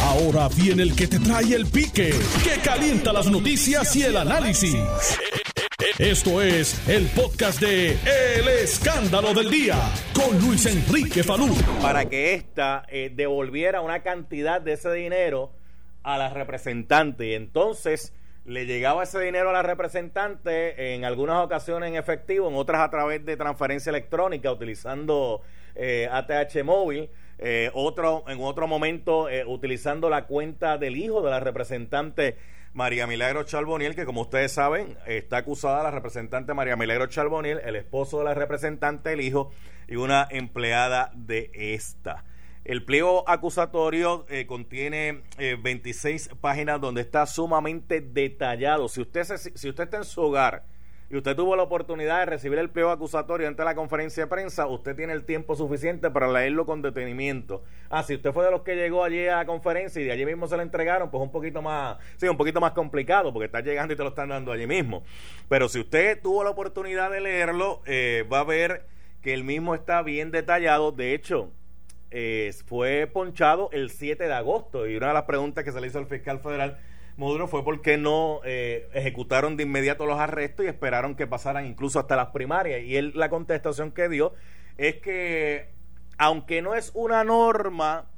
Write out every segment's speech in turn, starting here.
Ahora viene el que te trae el pique, que calienta las noticias y el análisis. Esto es el podcast de El Escándalo del Día con Luis Enrique Falú. Para que ésta eh, devolviera una cantidad de ese dinero a la representante y entonces le llegaba ese dinero a la representante en algunas ocasiones en efectivo, en otras a través de transferencia electrónica utilizando eh, ATH móvil, eh, otro en otro momento eh, utilizando la cuenta del hijo de la representante María Milagro Charboniel, que como ustedes saben está acusada la representante María Milagro Charboniel, el esposo de la representante, el hijo y una empleada de esta. El pliego acusatorio eh, contiene 26 eh, páginas donde está sumamente detallado. Si usted, si usted está en su hogar y usted tuvo la oportunidad de recibir el pliego acusatorio antes de la conferencia de prensa, usted tiene el tiempo suficiente para leerlo con detenimiento. Ah, si usted fue de los que llegó allí a la conferencia y de allí mismo se lo entregaron, pues un poquito más, sí, un poquito más complicado porque está llegando y te lo están dando allí mismo. Pero si usted tuvo la oportunidad de leerlo, eh, va a ver que el mismo está bien detallado. De hecho, eh, fue ponchado el 7 de agosto y una de las preguntas que se le hizo al fiscal federal Maduro fue por qué no eh, ejecutaron de inmediato los arrestos y esperaron que pasaran incluso hasta las primarias. Y él la contestación que dio es que aunque no es una norma,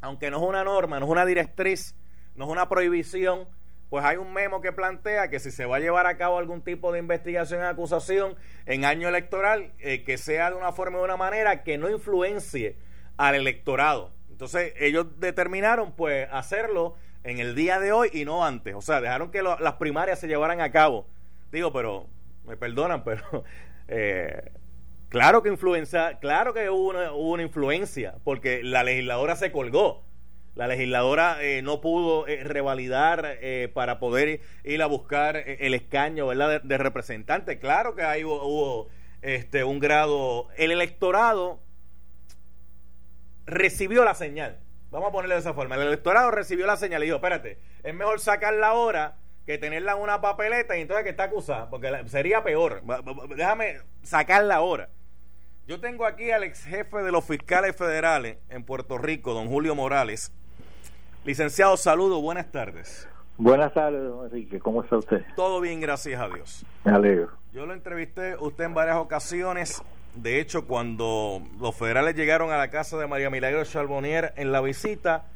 aunque no es una norma, no es una directriz, no es una prohibición, pues hay un memo que plantea que si se va a llevar a cabo algún tipo de investigación y acusación en año electoral, eh, que sea de una forma o de una manera que no influencie al electorado. Entonces ellos determinaron pues hacerlo en el día de hoy y no antes. O sea, dejaron que las primarias se llevaran a cabo. Digo, pero me perdonan, pero eh, claro que influencia, claro que hubo una, influencia, porque la legisladora se colgó. La legisladora eh, no pudo eh, revalidar para poder ir a buscar el escaño ¿verdad? De, representante. Claro que ahí hubo, este, un grado. El electorado recibió la señal. Vamos a ponerlo de esa forma. El electorado recibió la señal y dijo, espérate, es mejor sacarla ahora que tenerla en una papeleta y entonces que está acusada, porque sería peor. Déjame sacarla ahora. Yo tengo aquí al ex jefe de los fiscales federales en Puerto Rico, don Julio Morales. Licenciado, saludo, buenas tardes. Buenas tardes, don Enrique, ¿cómo está usted? Todo bien, gracias a Dios. Me alegro. Yo lo entrevisté usted en varias ocasiones de hecho, cuando los federales llegaron a la casa de María Milagro Charbonnier en la visita,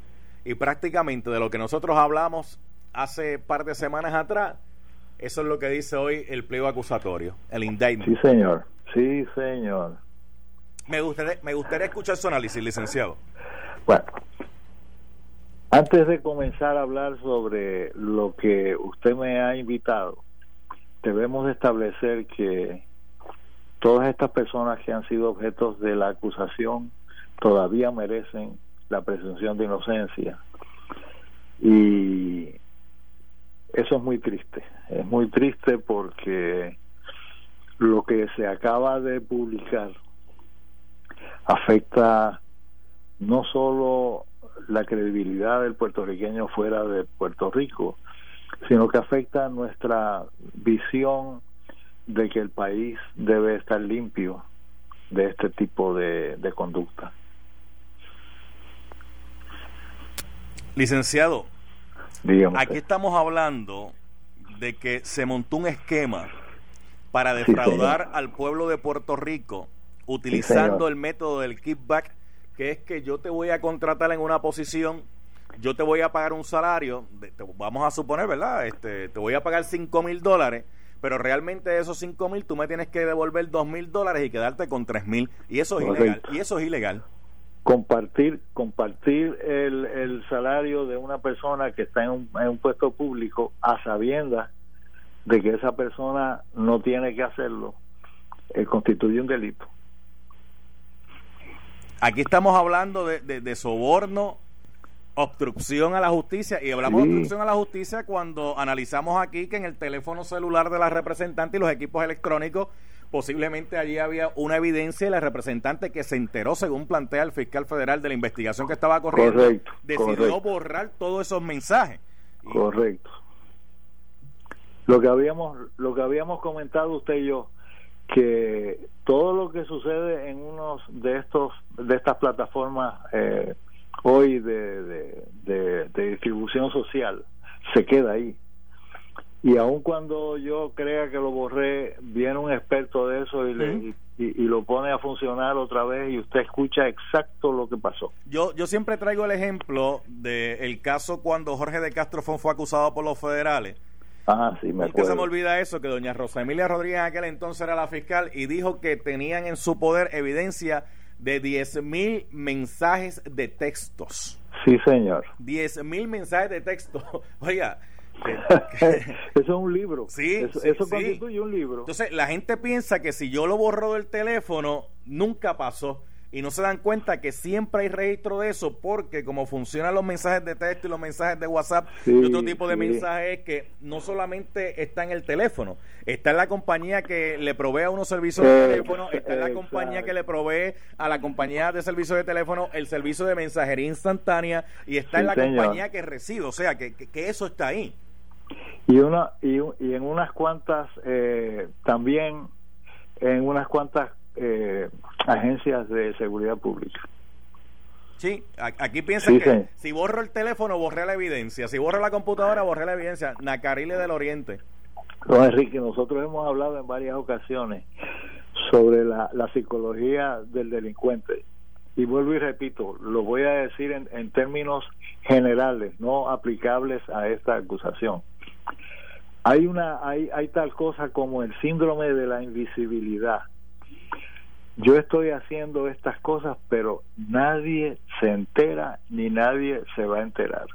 y prácticamente de lo que nosotros hablamos hace par de semanas atrás, eso es lo que dice hoy el pliego acusatorio, el indictment. Sí, señor. Sí, señor. Me gustaría, me gustaría escuchar su análisis, licenciado. Bueno, antes de comenzar a hablar sobre lo que usted me ha invitado, debemos establecer que todas estas personas que han sido objetos de la acusación todavía merecen la presunción de inocencia. Y eso es muy triste. Es muy triste porque lo que se acaba de publicar afecta no solo la credibilidad del puertorriqueño fuera de Puerto Rico, sino que afecta nuestra visión de que el país debe estar limpio de este tipo de, conducta. Licenciado, aquí estamos hablando de que se montó un esquema para defraudar al pueblo de Puerto Rico utilizando el método del kickback, que es que yo te voy a contratar en una posición, yo te voy a pagar un salario, vamos a suponer, ¿verdad? Este, te voy a pagar 5 mil dólares pero realmente de esos 5 mil tú me tienes que devolver 2 mil dólares y quedarte con 3 mil. Y eso es ilegal y eso es ilegal. Compartir compartir el, el salario de una persona que está en un, en un puesto público a sabiendas de que esa persona no tiene que hacerlo eh, constituye un delito. Aquí estamos hablando de, de, de soborno obstrucción a la justicia y hablamos de obstrucción a la justicia cuando analizamos aquí que en el teléfono celular de la representante y los equipos electrónicos posiblemente allí había una evidencia de la representante que se enteró según plantea el fiscal federal de la investigación que estaba corriendo correcto, decidió borrar todos esos mensajes. Correcto. Lo que habíamos lo que habíamos comentado usted y yo que todo lo que sucede en unos de estos de estas plataformas eh, hoy de, distribución social se queda ahí. Y aun cuando yo crea que lo borré, viene un experto de eso y, le, y, lo pone a funcionar otra vez y usted escucha exacto lo que pasó. Yo, yo siempre traigo el ejemplo del caso cuando Jorge de Castro fue acusado por los federales. Ah, sí, me acuerdo. se me olvida eso, que doña Rosa Emilia Rodríguez en aquel entonces era la fiscal y dijo que tenían en su poder evidencia de 10 mil mensajes de textos. Sí, señor. 10 mil mensajes de texto. Oiga, eso es un libro. Sí, eso, eso constituye un libro. Entonces, la gente piensa que si yo lo borro del teléfono, nunca pasó y no se dan cuenta que siempre hay registro de eso porque como funcionan los mensajes de texto y los mensajes de WhatsApp y otro tipo de mensajes que no solamente está en el teléfono, está en la compañía que le provee a unos servicios de teléfono, está en la compañía que le provee a la compañía de servicios de teléfono el servicio de mensajería instantánea y está en la compañía que recibe, o sea que, que, eso está ahí. Y, una, y, y en unas cuantas, eh, también en unas cuantas eh, agencias de seguridad pública. Sí, aquí piensan que si borro el teléfono, borré la evidencia. Si borro la computadora, borré la evidencia. Nacarile del Oriente. No, Enrique, nosotros hemos hablado en varias ocasiones sobre la, psicología del delincuente. Y vuelvo y repito, lo voy a decir en, en términos generales, no aplicables a esta acusación. Hay, una, hay, hay tal cosa como el síndrome de la invisibilidad yo estoy haciendo estas cosas, pero nadie se entera ni nadie se va a enterar.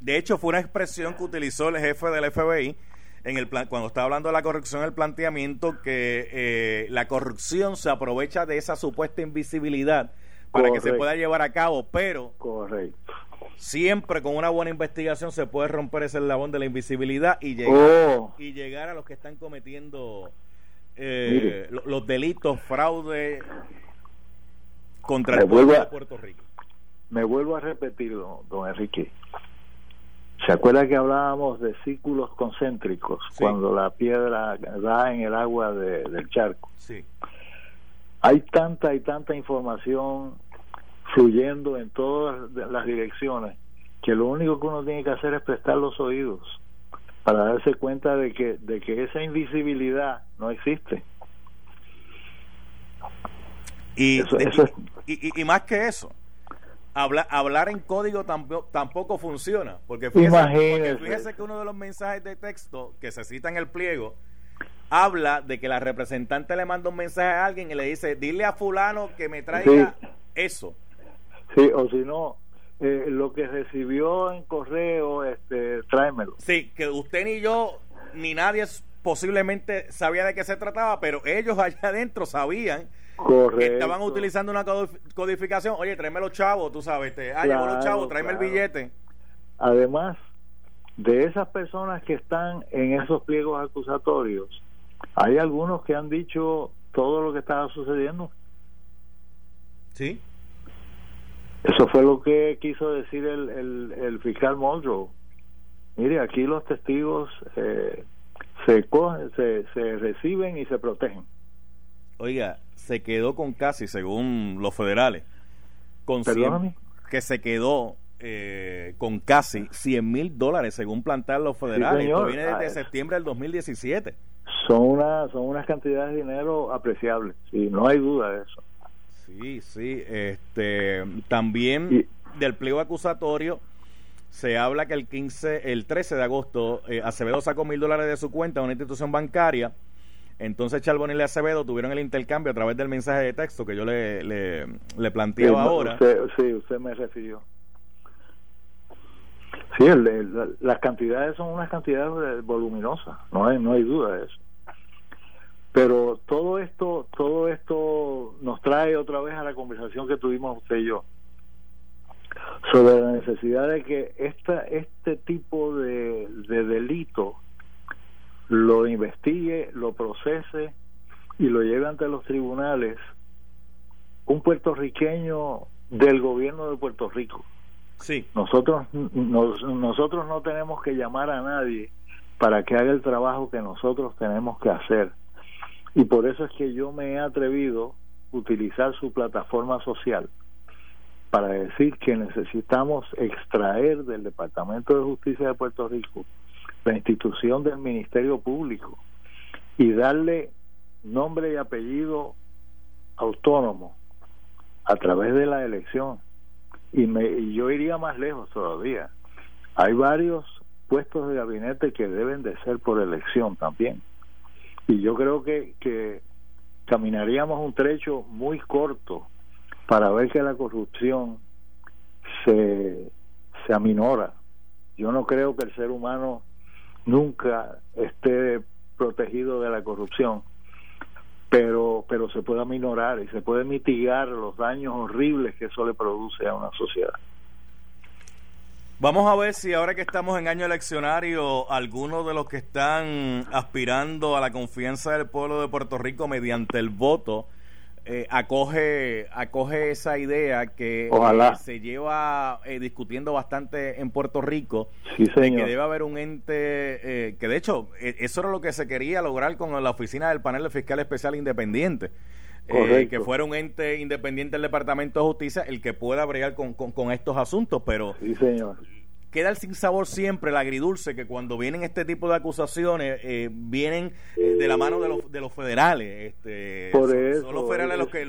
De hecho, fue una expresión que utilizó el jefe del FBI en el plan, cuando estaba hablando de la corrupción, el planteamiento que eh, la corrupción se aprovecha de esa supuesta invisibilidad para que se pueda llevar a cabo, pero Correcto. siempre con una buena investigación se puede romper ese eslabón de la invisibilidad y llegar, oh. y llegar a los que están cometiendo eh, los delitos, fraude contra el pueblo de Puerto Rico. Me vuelvo a repetir, don, Enrique. ¿Se acuerda que hablábamos de círculos concéntricos cuando la piedra da en el agua del charco? Sí. Hay tanta y tanta información fluyendo en todas las direcciones que lo único que uno tiene que hacer es prestar los oídos para darse cuenta de que, de que esa invisibilidad no existe. Y, y, más que eso, hablar, hablar en código tampoco, tampoco funciona, porque fíjese, que uno de los mensajes de texto que se cita en el pliego habla de que la representante le manda un mensaje a alguien y le dice, dile a fulano que me traiga eso. Sí, o si no, eh, lo que recibió en correo, este, tráemelo. Sí, que usted ni yo, ni nadie posiblemente sabía de qué se trataba, pero ellos allá adentro sabían que estaban utilizando una codificación. Oye, tráeme los chavos, tú sabes, este, ah, los chavos, tráeme el billete. Además, de esas personas que están en esos pliegos acusatorios, hay algunos que han dicho todo lo que estaba sucediendo. Sí. Eso fue lo que quiso decir el, el, fiscal Muldrow. Mire, aquí los testigos eh, se, se, se reciben y se protegen. Oiga, se quedó con casi, según los federales, con que se quedó eh, con casi 100 mil dólares, según plantean los federales. Esto viene desde ah, septiembre del 2017. Son, una, son unas cantidades de dinero apreciables, y no hay duda de eso. Sí, sí. Este, también del pliego acusatorio se habla que el 15, el 13 de agosto, eh, Acevedo sacó mil dólares de su cuenta a una institución bancaria. Entonces Charbonnier y Acevedo tuvieron el intercambio a través del mensaje de texto que yo le, le, planteaba ahora. sí, usted me refirió. Sí, las cantidades son unas cantidades voluminosas, no hay, no hay duda de eso. Pero todo esto, todo esto nos trae otra vez a la conversación que tuvimos usted y yo sobre la necesidad de que esta, este tipo de, de delito lo investigue, lo procese y lo lleve ante los tribunales un puertorriqueño del gobierno de Puerto Rico. Sí. Nosotros, nosotros no tenemos que llamar a nadie para que haga el trabajo que nosotros tenemos que hacer y por eso es que yo me he atrevido a utilizar su plataforma social para decir que necesitamos extraer del Departamento de Justicia de Puerto Rico la institución del Ministerio Público y darle nombre y apellido autónomo a través de la elección. Y, me, y yo iría más lejos todavía. Hay varios puestos de gabinete que deben de ser por elección también. Y yo creo que, que caminaríamos un trecho muy corto para ver que la corrupción se, se aminora. Yo no creo que el ser humano nunca esté protegido de la corrupción, pero, pero se puede aminorar y se puede mitigar los daños horribles que eso le produce a una sociedad. Vamos a ver si ahora que estamos en año eleccionario, algunos de los que están aspirando a la confianza del pueblo de Puerto Rico mediante el voto, eh, acoge acoge esa idea que eh, se lleva eh, discutiendo bastante en Puerto Rico de que debe haber un ente que de hecho eso era lo que se quería lograr con la oficina del panel de fiscal especial independiente que fuera un ente independiente del Departamento de Justicia el que pueda bregar con, con, estos asuntos pero sí, señor queda el sin sabor siempre, el agridulce, que cuando vienen este tipo de acusaciones, eh, vienen eh, de la mano de los, de los federales. Este, Por eso, son, los federales los que.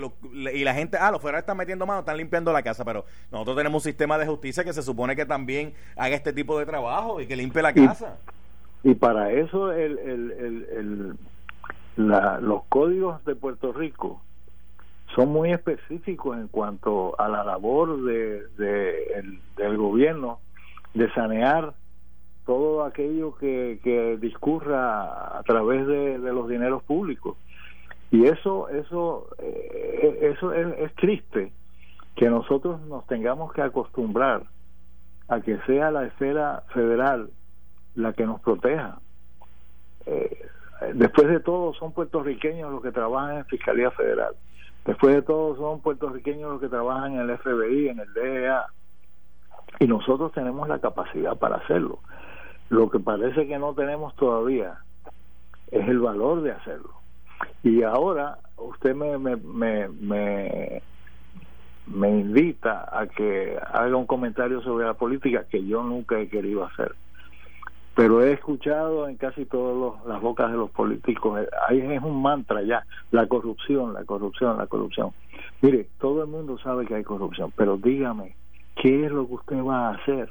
y la gente, ah, los federales están metiendo mano, están limpiando la casa, pero nosotros tenemos un sistema de justicia que se supone que también haga este tipo de trabajo y que limpie la casa. Y, para eso el, el, el, los códigos de Puerto Rico son muy específicos en cuanto a la labor de, del gobierno de sanear todo aquello que, que discurra a través de, los dineros públicos. Y eso eso eh, eso es, triste que nosotros nos tengamos que acostumbrar a que sea la esfera federal la que nos proteja. Eh, después de todo son puertorriqueños los que trabajan en fiscalía federal después de todo son puertorriqueños los que trabajan en el FBI en el DEA y nosotros tenemos la capacidad para hacerlo. Lo que parece que no tenemos todavía es el valor de hacerlo. Y ahora usted me, me, me, me, invita a que haga un comentario sobre la política que yo nunca he querido hacer. Pero he escuchado en casi todas las bocas de los políticos, ahí es un mantra ya, la corrupción, la corrupción, la corrupción. Mire, todo el mundo sabe que hay corrupción, pero dígame, ¿qué es lo que usted va a hacer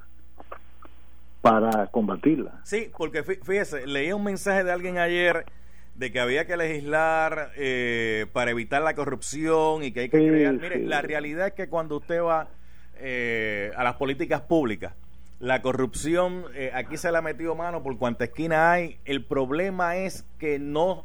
para combatirla? Sí, porque fíjese, leí un mensaje de alguien ayer de que había que legislar eh, para evitar la corrupción y que hay que crear. Mire, la realidad es que cuando usted va eh, a las políticas públicas, la corrupción eh, aquí se le ha metido mano por cuanta esquina hay. El problema es que no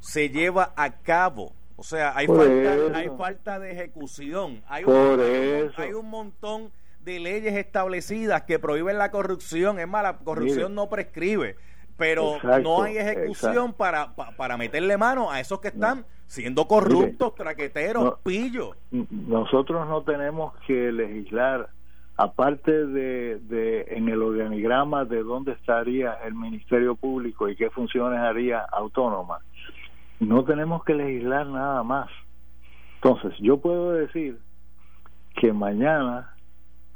se lleva a cabo. O sea, hay, falta, hay falta de ejecución. Hay un, hay un montón de leyes establecidas que prohíben la corrupción. Es más, la corrupción no prescribe. Pero no hay ejecución para, para meterle mano a esos que están siendo corruptos, traqueteros, pillos. Nosotros no tenemos que legislar aparte de, de, en el organigrama de dónde estaría el Ministerio Público y qué funciones haría autónoma, no tenemos que legislar nada más. Entonces, yo puedo decir que mañana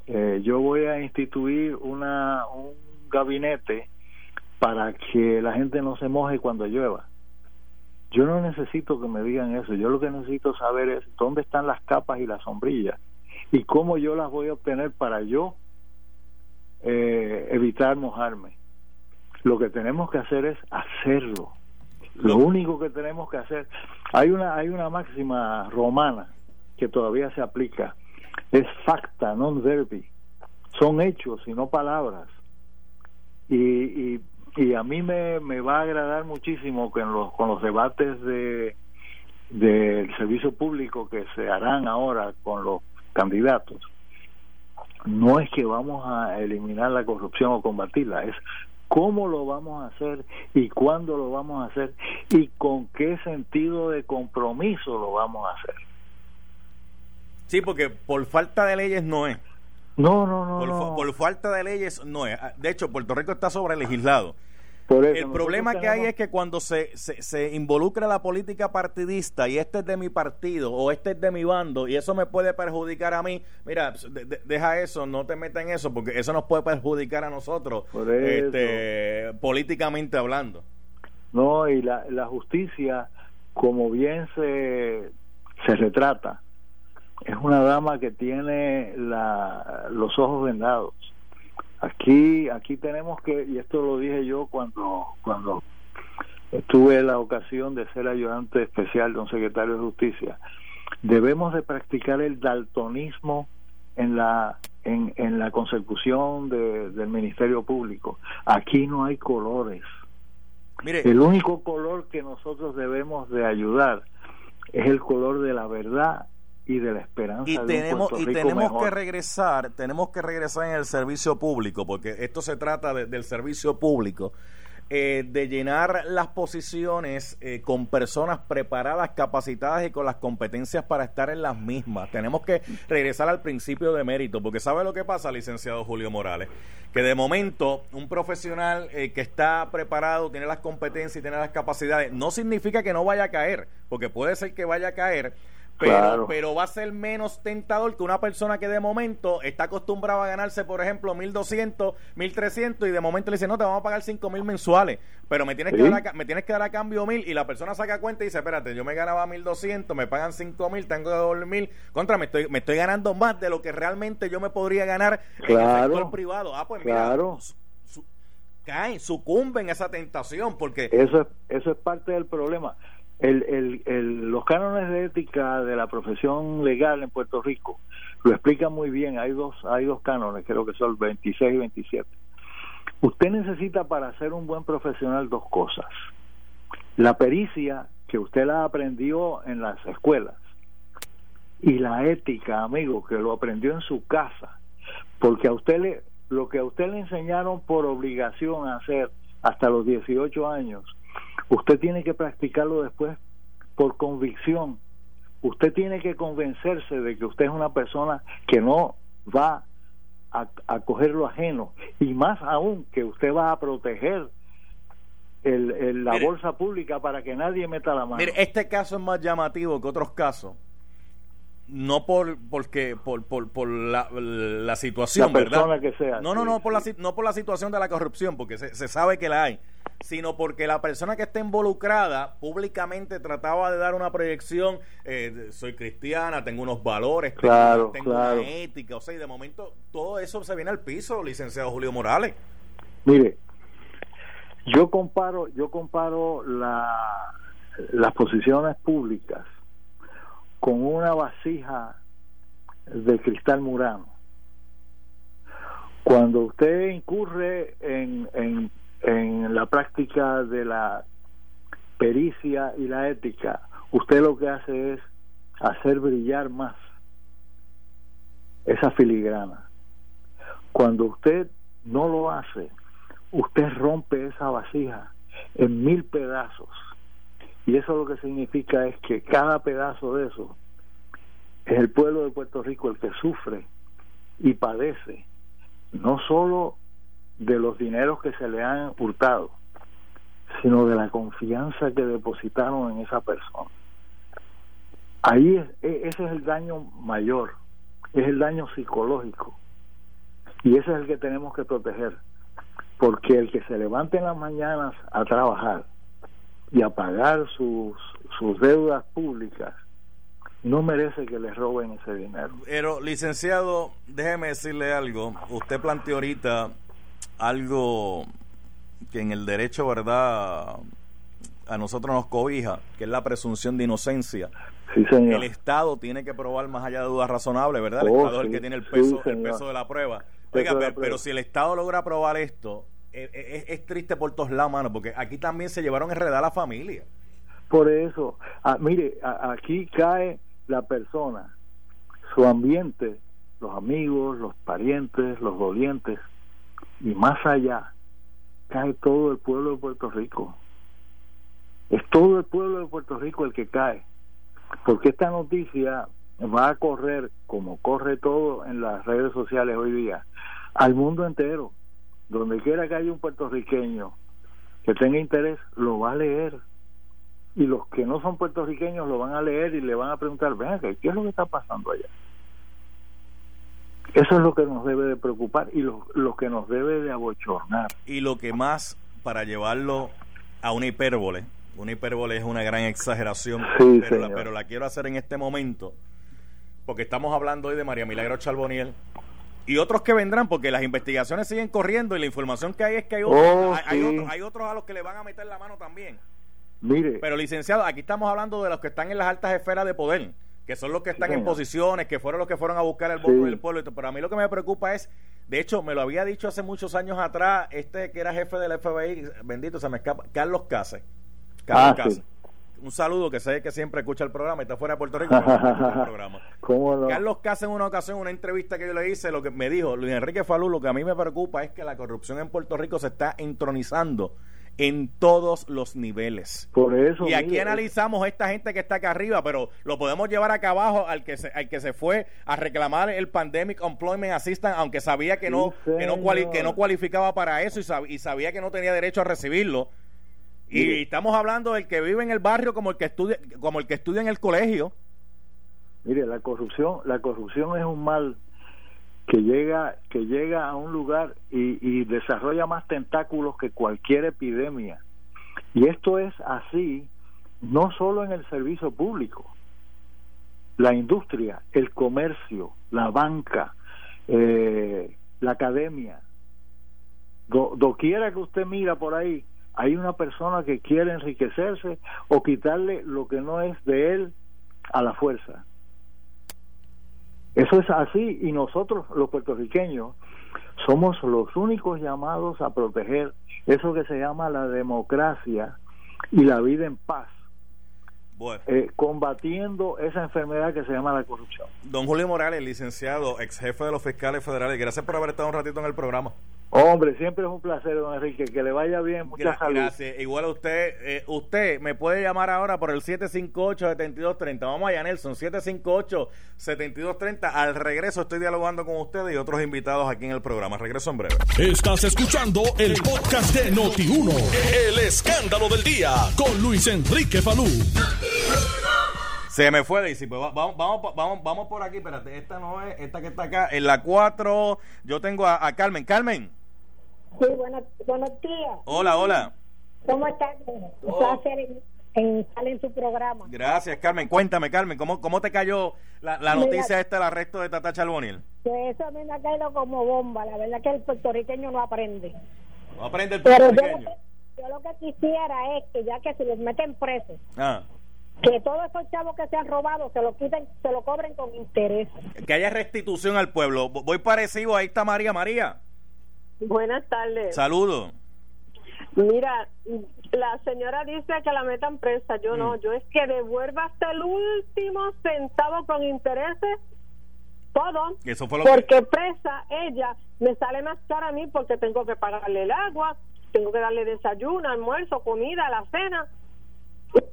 eh, yo voy a instituir una, un gabinete para que la gente no se moje cuando llueva. Yo no necesito que me digan eso, yo lo que necesito saber es dónde están las capas y las sombrillas y cómo yo las voy a obtener para yo eh, evitar mojarme. Lo que tenemos que hacer es hacerlo. Lo único que tenemos que hacer, hay una hay una máxima romana que todavía se aplica, es facta non verbi, son hechos y no palabras. Y, y, y a mí me, me va a agradar muchísimo que los, con los debates de del servicio público que se harán ahora con los candidatos no es que vamos a eliminar la corrupción o combatirla, es cómo lo vamos a hacer y cuándo lo vamos a hacer y con qué sentido de compromiso lo vamos a hacer. Sí, porque por falta de leyes no es. No, no, no. Por, no. por falta de leyes no es. De hecho, Puerto Rico está el problema que hay es que cuando se, se, involucra la política partidista y este es de mi partido o este es de mi bando y eso me puede perjudicar a mí, mira, deja eso, no te metas en eso porque eso nos puede perjudicar a nosotros este, políticamente hablando. No, y la, la justicia, como bien se, se retrata, es una dama que tiene la, los ojos vendados Aquí, aquí tenemos que, y esto lo dije yo cuando, cuando tuve la ocasión de ser ayudante especial de un secretario de justicia, debemos de practicar el daltonismo en la en, en la consecución del ministerio público. Aquí no hay colores. Mire, el único color que nosotros debemos de ayudar es el color de la verdad y de la esperanza y tenemos y tenemos que regresar tenemos que regresar en el servicio público porque esto se trata del servicio público eh, de llenar las posiciones eh, con personas preparadas, capacitadas y con las competencias para estar en las mismas. Tenemos que regresar al principio de mérito, porque ¿sabe lo que pasa, licenciado Julio Morales? Que de momento un profesional eh, que está preparado, tiene las competencias y tiene las capacidades, no significa que no vaya a caer, porque puede ser que vaya a caer pero, pero va a ser menos tentador que una persona que de momento está acostumbrada a ganarse, por ejemplo, 1.200, 1.300 y de momento le dice, no, te vamos a pagar 5.000 mensuales, pero me tienes, que dar a, me tienes que dar a cambio 1.000 y la persona saca cuenta y dice, espérate, yo me ganaba 1.200, me pagan 5.000, tengo que dar 1.000, contra, me estoy, me estoy ganando más de lo que realmente yo me podría ganar en el sector privado. Ah, pues claro. caen, sucumben a esa tentación porque... Eso eso es parte del problema el, el, los cánones de ética de la profesión legal en Puerto Rico lo explican muy bien. Hay dos, hay dos cánones, creo que son 26 y 27. Usted necesita para ser un buen profesional dos cosas. La pericia, que usted la aprendió en las escuelas, y la ética, amigo, que lo aprendió en su casa. Porque a usted le, lo que a usted le enseñaron por obligación a hacer hasta los 18 años, Usted tiene que practicarlo después por convicción. Usted tiene que convencerse de que usted es una persona que no va a, coger lo ajeno y más aún que usted va a proteger el, la bolsa pública para que nadie meta la mano. Mire, este caso es más llamativo que otros casos no por porque por, por, por la, la, situación, la persona que sea. No, no, no por la no por la situación de la corrupción, porque se, se, sabe que la hay, sino porque la persona que está involucrada públicamente trataba de dar una proyección, eh, soy cristiana, tengo unos valores, claro, tengo, una ética, o sea, y de momento todo eso se viene al piso, licenciado Julio Morales. Mire, yo comparo, yo comparo la, las posiciones públicas con una vasija de cristal murano. Cuando usted incurre en, en, en la práctica de la pericia y la ética, usted lo que hace es hacer brillar más esa filigrana. Cuando usted no lo hace, usted rompe esa vasija en mil pedazos y eso lo que significa es que cada pedazo de eso es el pueblo de Puerto Rico el que sufre y padece, no solo de los dineros que se le han hurtado, sino de la confianza que depositaron en esa persona. Ahí es, e, ese es el daño mayor, es el daño psicológico. Y ese es el que tenemos que proteger. Porque el que se levante en las mañanas a trabajar y a pagar sus, sus deudas públicas, no merece que les roben ese dinero. Pero, licenciado, déjeme decirle algo. Usted planteó ahorita algo que en el derecho, ¿verdad? A nosotros nos cobija, que es la presunción de inocencia. Sí, señor. El Estado tiene que probar más allá de dudas razonables, ¿verdad? El oh, Estado es el que tiene el peso, el peso de la prueba. Oiga, pero, si el Estado logra probar esto, es, triste por todos lados, mano, porque aquí también se llevaron a enredar a la familia. Por eso, ah, mire, aquí cae la persona, su ambiente, los amigos, los parientes, los dolientes, y más allá, cae todo el pueblo de Puerto Rico. Es todo el pueblo de Puerto Rico el que cae, porque esta noticia va a correr, como corre todo en las redes sociales hoy día, al mundo entero donde quiera que haya un puertorriqueño que tenga interés lo va a leer y los que no son puertorriqueños lo van a leer y le van a preguntar, venga, ¿qué es lo que está pasando allá? Eso es lo que nos debe de preocupar y lo, lo que nos debe de abochornar. Y lo que más, para llevarlo a una hipérbole, una hipérbole es una gran exageración, pero, la, pero, la, quiero hacer en este momento, porque estamos hablando hoy de María Milagro Charboniel y otros que vendrán, porque las investigaciones siguen corriendo y la información que hay es que hay oh, hay, otros, hay otros a los que le van a meter la mano también. Mire. Pero licenciado, aquí estamos hablando de los que están en las altas esferas de poder, que son los que están en posiciones, que fueron los que fueron a buscar el voto del pueblo. Pero a mí lo que me preocupa es, de hecho, me lo había dicho hace muchos años atrás, este que era jefe del FBI, bendito, se me escapa, Carlos Case. Carlos ah, Un saludo que sé que siempre escucha el programa, está fuera de Puerto Rico. Carlos Case en una ocasión, una entrevista que yo le hice, lo que me dijo Luis Enrique Falú, lo que a mí me preocupa es que la corrupción en Puerto Rico se está entronizando en todos los niveles. Por eso. Y aquí analizamos a esta gente que está acá arriba, pero lo podemos llevar acá abajo al que se, al que se fue a reclamar el Pandemic Employment Assistance, aunque sabía que no, que, no que no cualificaba para eso y, y sabía que no tenía derecho a recibirlo. Y estamos hablando del que vive en el barrio como el que estudia, como el que estudia en el colegio. Mire, la corrupción, la corrupción es un mal que llega que llega a un lugar y, desarrolla más tentáculos que cualquier epidemia. Y esto es así no solo en el servicio público la industria el comercio la banca eh, la academia. Do, doquiera que usted mira por ahí hay una persona que quiere enriquecerse o quitarle lo que no es de él a la fuerza eso es así y nosotros los puertorriqueños somos los únicos llamados a proteger eso que se llama la democracia y la vida en paz. Eh, combatiendo esa enfermedad que se llama la corrupción. Don Julio Morales, licenciado, ex jefe de los fiscales federales, gracias por haber estado un ratito en el programa. Hombre, siempre es un placer, don Enrique, que le vaya bien, muchas salud. Gracias, igual a usted, eh, usted me puede llamar ahora por el 758-7230, vamos allá Nelson, 758-7230, al regreso estoy dialogando con ustedes y otros invitados aquí en el programa, regreso en breve. Estás escuchando el podcast de Noti1, el escándalo del día, con Luis Enrique Falú. Se me fue, Daisy. Pues vamos, vamos, vamos, vamos por aquí. Espérate, esta no es, esta que está acá. En la 4, yo tengo a, Carmen. Carmen. Sí, buenos, buenos días. Hola, hola. ¿Cómo estás? Un placer en, estar en su programa. Gracias, Carmen. Cuéntame, Carmen, ¿cómo, cómo te cayó la, la noticia esta del arresto de Tata Charboniel? Pues eso a mí me ha caído como bomba. La verdad que el puertorriqueño no aprende. No aprende el puertorriqueño. yo, lo que, quisiera es que ya que se les meten presos, ah que todos esos chavos que se han robado se lo quiten, se lo cobren con interés. Que haya restitución al pueblo. Voy parecido, ahí está María María. Buenas tardes. Saludos. Mira, la señora dice que la metan presa, yo no, mm. yo es que devuelva hasta el último centavo con intereses todo, Eso fue lo porque presa ella me sale más cara a mí porque tengo que pagarle el agua, tengo que darle desayuno, almuerzo, comida, la cena,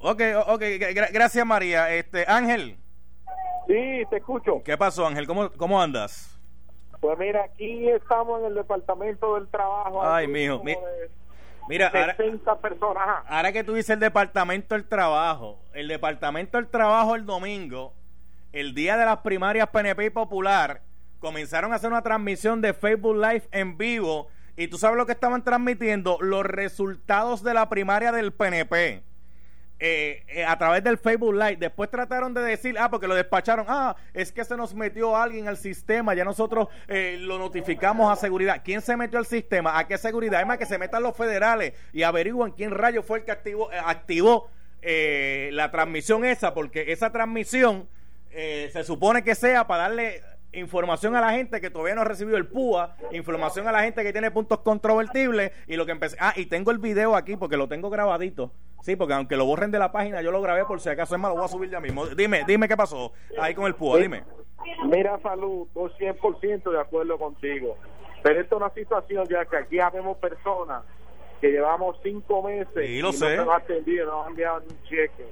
Ok, ok, gracias María. Este, Ángel. Sí, te escucho. ¿Qué pasó Ángel? ¿Cómo, cómo andas? Pues mira, aquí estamos en el departamento del trabajo. Ay, mijo. mira, ahora, personas. ahora que tú dices el departamento del trabajo, el departamento del trabajo el domingo, el día de las primarias PNP y Popular, comenzaron a hacer una transmisión de Facebook Live en vivo y tú sabes lo que estaban transmitiendo, los resultados de la primaria del PNP eh, eh, a través del Facebook Live. Después trataron de decir, ah, porque lo despacharon, ah, es que se nos metió alguien al sistema, ya nosotros eh, lo notificamos a seguridad. ¿Quién se metió al sistema? ¿A qué seguridad? Es más, que se metan los federales y averiguan quién rayo fue el que activó, activó la transmisión esa, porque esa transmisión se supone que sea para darle información a la gente que todavía no ha recibido el PUA, información a la gente que tiene puntos controvertibles y lo que empecé, ah, y tengo el video aquí porque lo tengo grabadito. Sí, porque aunque lo borren de la página, yo lo grabé por si acaso es más, lo voy a subir ya mismo. Dime, dime qué pasó ahí con el PUA, dime. Mira, Salud, estoy 100% de acuerdo contigo. Pero esto es una situación ya que aquí habemos personas que llevamos cinco meses y, lo sé. no nos han atendido, no han enviado ni un cheque.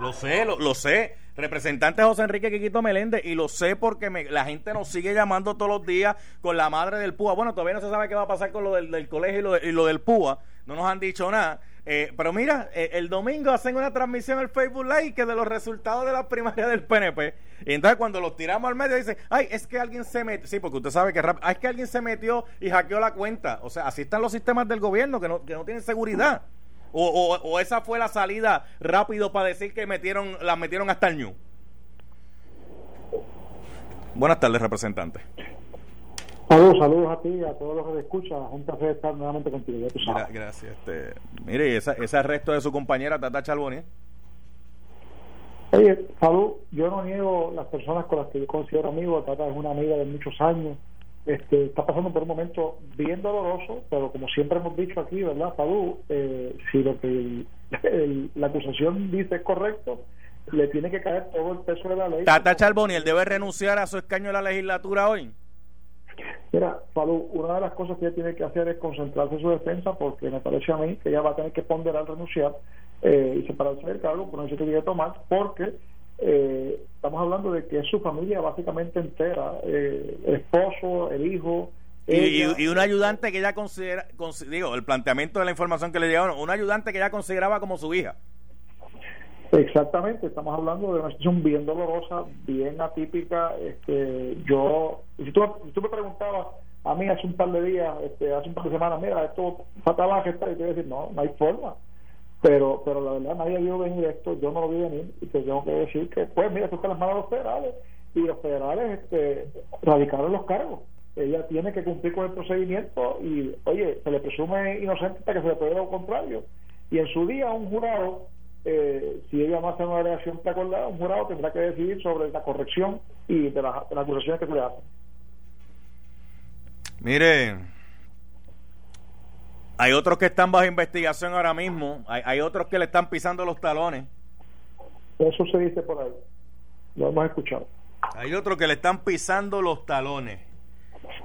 Lo sé, lo, lo sé representante José Enrique Quiquito Meléndez, y lo sé porque la gente nos sigue llamando todos los días con la madre del PUA. Bueno, todavía no se sabe qué va a pasar con lo del, colegio y lo, del PUA, no nos han dicho nada. Eh, pero mira, eh, el domingo hacen una transmisión en el Facebook Live que de los resultados de la primaria del PNP. Y entonces cuando los tiramos al medio dicen, ay, es que alguien se metió, sí, porque usted sabe que es que alguien se metió y hackeó la cuenta. O sea, así están los sistemas del gobierno que no, que no tienen seguridad. O, o, esa fue la salida rápido para decir que metieron, la metieron hasta el New. Buenas tardes, representante. Saludos, saludos a ti y a todos los que te escuchan. Un placer estar nuevamente contigo. gracias. Este, mire, esa, ese arresto de su compañera Tata Chalboni. Oye, salud. Yo no niego las personas con las que yo considero amigo. Tata es una amiga de muchos años. Este, está pasando por un momento bien doloroso, pero como siempre hemos dicho aquí, ¿verdad, Salud? Eh, si lo que la acusación dice es correcto, le tiene que caer todo el peso de la ley. Tata Charboni, ¿él debe renunciar a su escaño en la legislatura hoy? Mira, Falú, una de las cosas que ella tiene que hacer es concentrarse en su defensa, porque me parece a mí que ella va a tener que ponderar renunciar eh, y separarse del cargo, por eso que tiene que tomar, porque eh, estamos hablando de que es su familia básicamente entera, eh, el esposo, el hijo. Y, un ayudante que ella considera, digo, el planteamiento de la información que le llegaron, un ayudante que ella consideraba como su hija. Exactamente, estamos hablando de una situación bien dolorosa, bien atípica. Este, yo, si tú, tú me preguntabas a mí hace un par de días, este, hace un par de semanas, mira, esto fatal que está, y te voy a decir, no, no hay forma. Pero, pero la verdad, nadie vio venir esto, yo no lo vi venir, y te tengo que decir que, pues, mira, esto las manos de los federales, y los federales este, radicaron los cargos. Ella tiene que cumplir con el procedimiento, y, oye, se le presume inocente hasta que se le puede lo contrario. Y en su día, un jurado eh, si ella no hace una alegación preacordada, un jurado tendrá que decidir sobre la corrección y de, las acusaciones que se le hacen. Mire, hay otros que están bajo investigación ahora mismo, hay, hay otros que le están pisando los talones. Eso se dice por ahí, lo hemos escuchado. Hay otros que le están pisando los talones.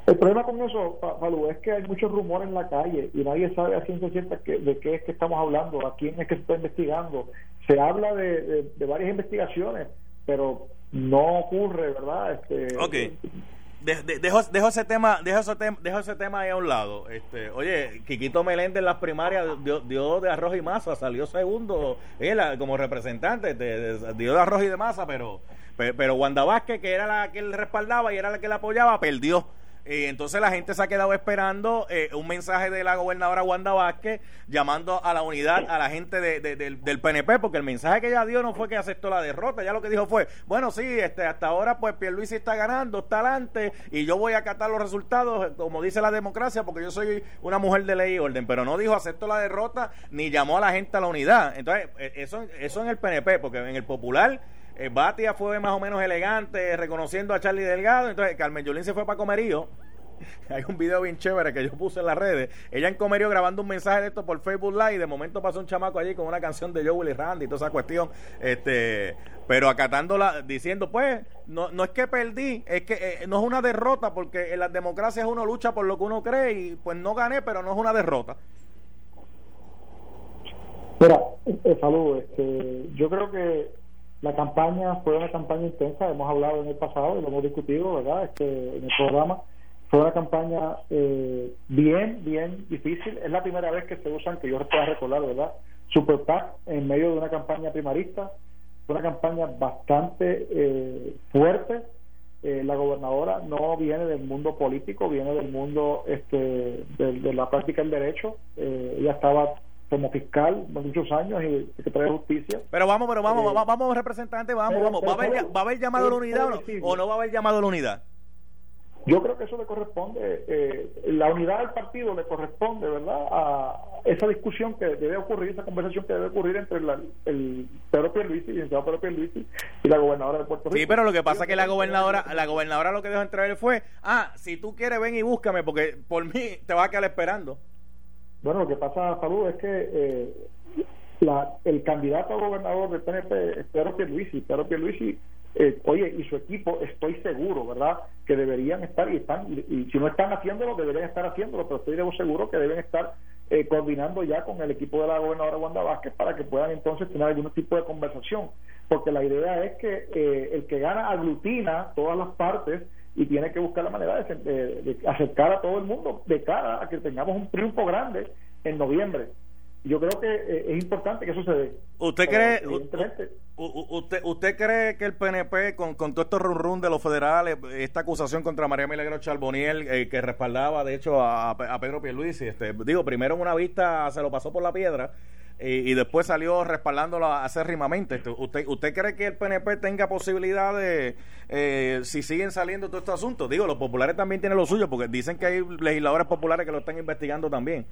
El problema con eso, Falú, es que hay muchos rumores en la calle y nadie sabe a ciencia cierta que, de qué es que estamos hablando, a quién es que se está investigando. Se habla de, varias investigaciones, pero no ocurre, ¿verdad? Este, ok. Dejo, dejo, ese tema dejo ese, tema, dejo ese tema ahí a un lado. Este oye Quiquito Meléndez en las primarias dio, de arroz y masa salió segundo él como representante dio de arroz y de masa pero pero, Wanda Vázquez que era la que él respaldaba y era la que le apoyaba perdió y entonces la gente se ha quedado esperando eh, un mensaje de la gobernadora Wanda Vázquez llamando a la unidad a la gente del, PNP, porque el mensaje que ella dio no fue que aceptó la derrota, ya lo que dijo fue, bueno, sí, este, hasta ahora pues Pierluisi está ganando, está adelante, y yo voy a acatar los resultados, como dice la democracia, porque yo soy una mujer de ley y orden, pero no dijo acepto la derrota, ni llamó a la gente a la unidad. Entonces, eh, eso, eso en el PNP, porque en el Popular eh, Batia fue más o menos elegante reconociendo a Charlie Delgado. Entonces Carmen Yulín se fue para Comerío. Hay un video bien chévere que yo puse en las redes. Ella en Comerío grabando un mensaje de esto por Facebook Live. Y de momento pasó un chamaco allí con una canción de Joe Willy Randy y toda esa cuestión. Este, pero acatándola, diciendo, pues, no, no es que perdí, es que eh, no es una derrota, porque en las democracias uno lucha por lo que uno cree y pues no gané, pero no es una derrota. Mira, eh, salud, este, yo creo que la campaña fue una campaña intensa, hemos hablado en el pasado y lo hemos discutido, ¿verdad? Este, en el programa. Fue una campaña eh, bien, bien difícil. Es la primera vez que se usan, que yo pueda recordar, ¿verdad? Super PAC en medio de una campaña primarista. Fue una campaña bastante eh, fuerte. Eh, la gobernadora no viene del mundo político, viene del mundo este, de, de la práctica del derecho. ella estaba como fiscal muchos años y secretario de justicia. Pero vamos, pero vamos, vamos, vamos, representante, vamos, vamos. ¿Va, a haber, ¿Va a haber llamado a la unidad o no, va a haber llamado a la unidad? Yo creo que eso le corresponde, eh, la unidad del partido le corresponde, ¿verdad?, a esa discusión que debe ocurrir, esa conversación que debe ocurrir entre el Pedro Pierluisi, el licenciado Pedro Pierluisi y la gobernadora de Puerto Rico. Sí, pero lo que pasa es que la gobernadora, la gobernadora lo que dejó entrar fue, ah, si tú quieres ven y búscame, porque por mí te vas a quedar esperando. Bueno, lo que pasa, Salud, es que eh, la, el candidato a gobernador del PNP es Pedro Pierluisi. Pedro Pierluisi, eh, oye, y su equipo, estoy seguro, ¿verdad?, que deberían estar, y están, y, si no están haciéndolo, deberían estar haciéndolo, pero estoy seguro que deben estar eh, coordinando ya con el equipo de la gobernadora Wanda Vázquez para que puedan entonces tener algún tipo de conversación, porque la idea es que eh, el que gana aglutina todas las partes y tiene que buscar la manera de, acercar a todo el mundo de cara a que tengamos un triunfo grande en noviembre. Yo creo que eh, es importante que eso se dé. ¿Usted cree, usted, usted cree que el PNP, con, con todo esto run, run de los federales, esta acusación contra María Milagro Charboniel, eh, que respaldaba de hecho a, a Pedro Pierluisi, este, digo, primero en una vista se lo pasó por la piedra, y, después salió respaldándolo acérrimamente. ¿Usted, ¿Usted cree que el PNP tenga posibilidad de, eh, si siguen saliendo todos estos asuntos? Digo, los populares también tienen lo suyo, porque dicen que hay legisladores populares que lo están investigando también.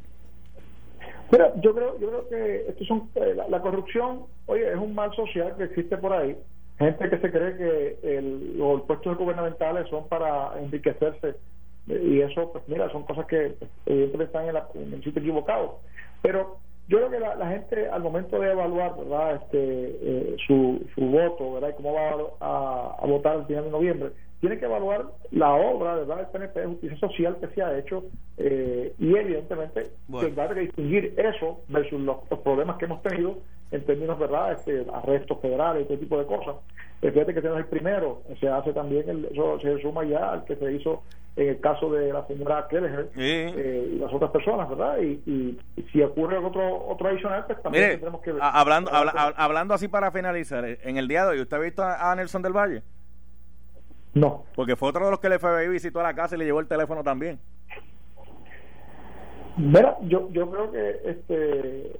Mira, yo creo, yo creo que esto son, eh, la, corrupción, oye, es un mal social que existe por ahí. Gente que se cree que el, los puestos gubernamentales son para enriquecerse y eso, pues mira, son cosas que evidentemente están en, en el sitio equivocado. Pero yo creo que la, gente al momento de evaluar verdad este eh, su, su voto verdad y cómo va a, votar el final de noviembre tiene que evaluar la obra verdad del PNP de justicia social que se ha hecho eh, y evidentemente tendrá que distinguir eso versus los, problemas que hemos tenido en términos verdad este arrestos federales y todo tipo de cosas fíjate que tenemos el primero se hace también el, eso se suma ya al que se hizo en el caso de la señora Kelleher eh, y las otras personas, ¿verdad? Y, si ocurre otro otro adicional, pues también tendremos que ver. Hablando, hablando así para finalizar, eh, en el día de hoy, ¿usted ha visto a, Nelson del Valle? No. Porque fue otro de los que le fue visitó a la casa y le llevó el teléfono también. Mira, yo, yo creo que este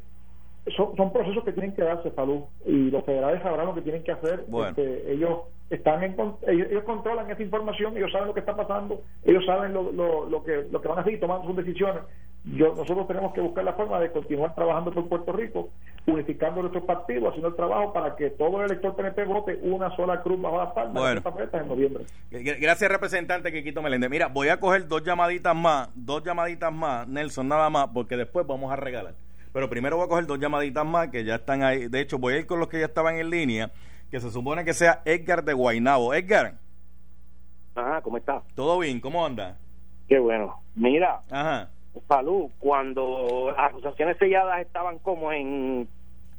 son, son procesos que tienen que darse salud y los federales sabrán lo que tienen que hacer. Este, ellos están en, ellos, controlan esa información, ellos saben lo que está pasando, ellos saben lo, lo, que lo que van a hacer y tomando sus decisiones. Yo, nosotros tenemos que buscar la forma de continuar trabajando por Puerto Rico, unificando nuestros partidos, haciendo el trabajo para que todo el elector PNP vote una sola cruz bajo la palma bueno. en noviembre. Gracias, representante Quiquito Meléndez. Mira, voy a coger dos llamaditas más, dos llamaditas más, Nelson, nada más, porque después vamos a regalar. Pero primero voy a coger dos llamaditas más que ya están ahí. De hecho, voy a ir con los que ya estaban en línea, que se supone que sea Edgar de Guainabo. Edgar. Ajá, ¿cómo está? Todo bien, ¿cómo anda? Qué bueno. Mira, Ajá. Salud, cuando las acusaciones selladas estaban como en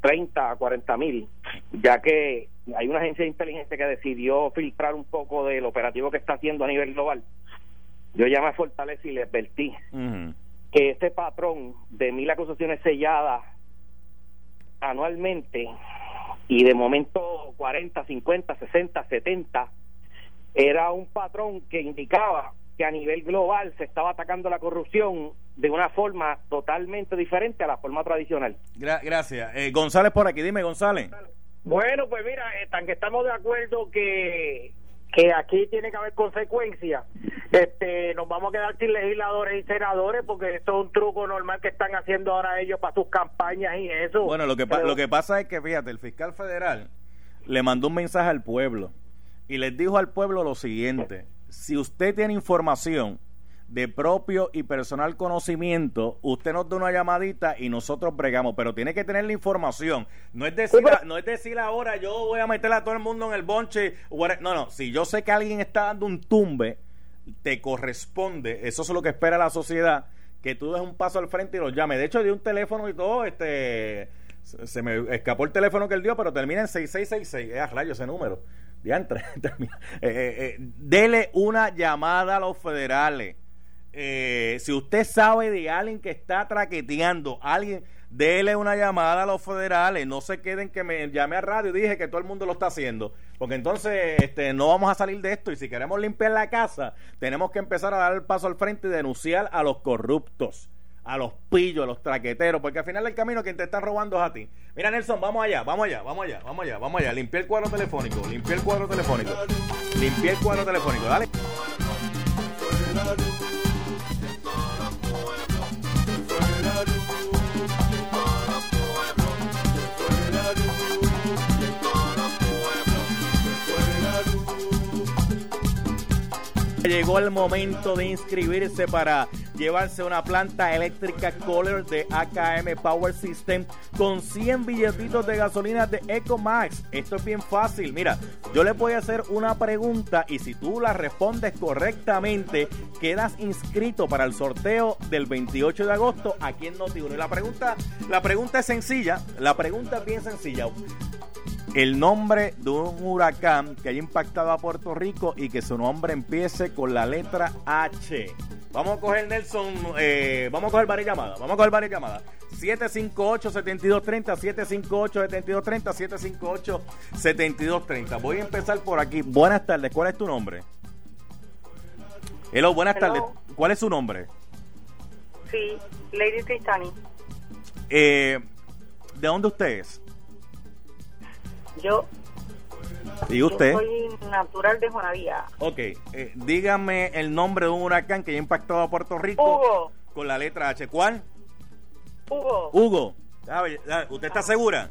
30 a 40 mil, ya que hay una agencia de inteligencia que decidió filtrar un poco del operativo que está haciendo a nivel global. Yo ya me fortalecí y le advertí que este patrón de mil acusaciones selladas anualmente y de momento 40, 50, 60, 70 era un patrón que indicaba que a nivel global se estaba atacando la corrupción de una forma totalmente diferente a la forma tradicional. gracias. Eh, González por aquí, dime González. Bueno, pues mira, eh, tan que estamos de acuerdo que que aquí tiene que haber consecuencias. Este, nos vamos a quedar sin legisladores y senadores porque esto es un truco normal que están haciendo ahora ellos para sus campañas y eso. Bueno, lo que, lo que pasa es que, fíjate, el fiscal federal le mandó un mensaje al pueblo y les dijo al pueblo lo siguiente, si usted tiene información de propio y personal conocimiento, usted nos da una llamadita y nosotros bregamos, pero tiene que tener la información. No es decir, no es decir ahora yo voy a meter a todo el mundo en el bonche. No, no, si yo sé que alguien está dando un tumbe, te corresponde, eso es lo que espera la sociedad, que tú des un paso al frente y los llame. De hecho, di un teléfono y todo, este se me escapó el teléfono que él dio, pero termina en 6666. Es a rayo ese número. Diantre. eh, eh, eh, dele una llamada a los federales. Si usted sabe de alguien que está traqueteando, alguien, déle una llamada a los federales, no se queden que me llame a radio y dije que todo el mundo lo está haciendo, porque entonces este, no vamos a salir de esto. Y si queremos limpiar la casa, tenemos que empezar a dar el paso al frente y denunciar a los corruptos, a los pillos, a los traqueteros, porque al final del camino quien te está robando es a ti. Mira Nelson, vamos allá, vamos allá, vamos allá, vamos allá, vamos allá, limpiar el cuadro telefónico, limpiar el cuadro telefónico, limpiar el cuadro telefónico, dale. Llegó el momento de inscribirse para llevarse una planta eléctrica Color de AKM Power System con 100 billetitos de gasolina de EcoMax. Esto es bien fácil. Mira, yo le voy a hacer una pregunta y si tú la respondes correctamente, quedas inscrito para el sorteo del 28 de agosto aquí en noti Y la pregunta, la pregunta es sencilla. La pregunta es bien sencilla el nombre de un huracán que haya impactado a Puerto Rico y que su nombre empiece con la letra H. Vamos a coger Nelson, eh, vamos a coger varias llamadas, vamos a coger varias llamadas. 758-7230, 758-7230, 758-7230. Voy a empezar por aquí. Buenas tardes, ¿cuál es tu nombre? Hello, buenas tardes. ¿Cuál es su nombre? Sí, Lady Tristani. Eh, ¿De dónde usted es? Yo. ¿Y usted? Yo soy natural de Juanavía. Ok, eh, dígame el nombre de un huracán que haya impactado a Puerto Rico. Hugo. Con la letra H. ¿Cuál? Hugo. Hugo. ¿Usted está segura?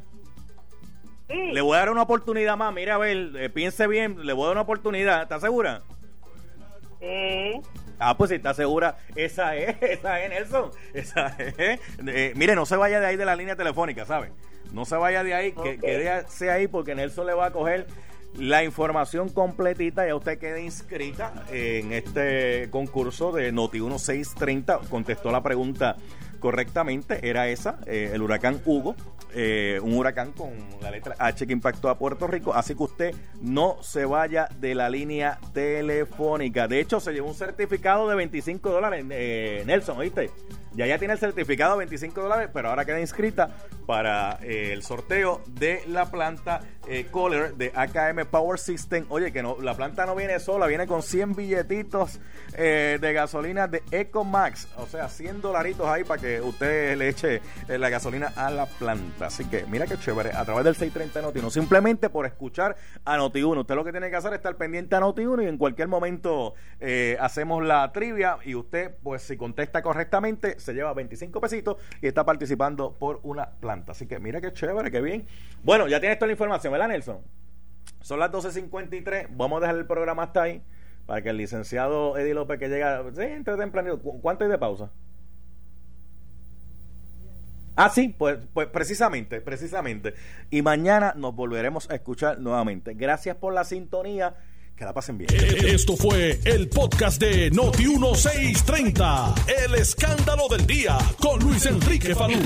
Sí. Le voy a dar una oportunidad más. Mira, a ver, eh, piense bien. Le voy a dar una oportunidad. ¿Está segura? Sí. Ah, pues si está segura, esa es, esa es Nelson. Esa es. Eh, mire, no se vaya de ahí de la línea telefónica, ¿sabe? No se vaya de ahí, que quédese ahí porque Nelson le va a coger la información completita. Ya usted quede inscrita en este concurso de Noti 1630. Contestó la pregunta correctamente, era esa, eh, el huracán Hugo, eh, un huracán con la letra H que impactó a Puerto Rico, así que usted no se vaya de la línea telefónica. De hecho, se llevó un certificado de 25 dólares, eh, Nelson, ¿oíste? Ya ya tiene el certificado de 25 dólares, pero ahora queda inscrita para el sorteo de la planta Kohler de AKM Power System. Oye, que no, la planta no viene sola, viene con 100 billetitos de gasolina de EcoMax, o sea, 100 dolaritos ahí para que usted le eche eh, la gasolina a la planta. Así que mira qué chévere, a través del 630 Noti1, simplemente por escuchar a Noti1. Usted lo que tiene que hacer es estar pendiente a Noti1 y en cualquier momento eh, hacemos la trivia y usted, pues si contesta correctamente, se lleva 25 pesitos y está participando por una planta. Así que mira qué chévere, qué bien. Bueno, ya tienes toda la información, ¿verdad, Nelson? Son las 12.53, vamos a dejar el programa hasta ahí para que el licenciado Eddie López que llega, sí, entre tempranito. ¿Cuánto hay de pausa? Ah, sí, pues, pues precisamente, precisamente. Y mañana nos volveremos a escuchar nuevamente. Gracias por la sintonía. Que la pasen bien. Esto fue el podcast de Noti 1630. El escándalo del día con Luis Enrique Falú.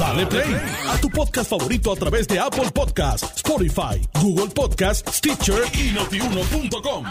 Dale play a tu podcast favorito a través de Apple Podcasts, Spotify, Google Podcasts, Stitcher y notiuno.com.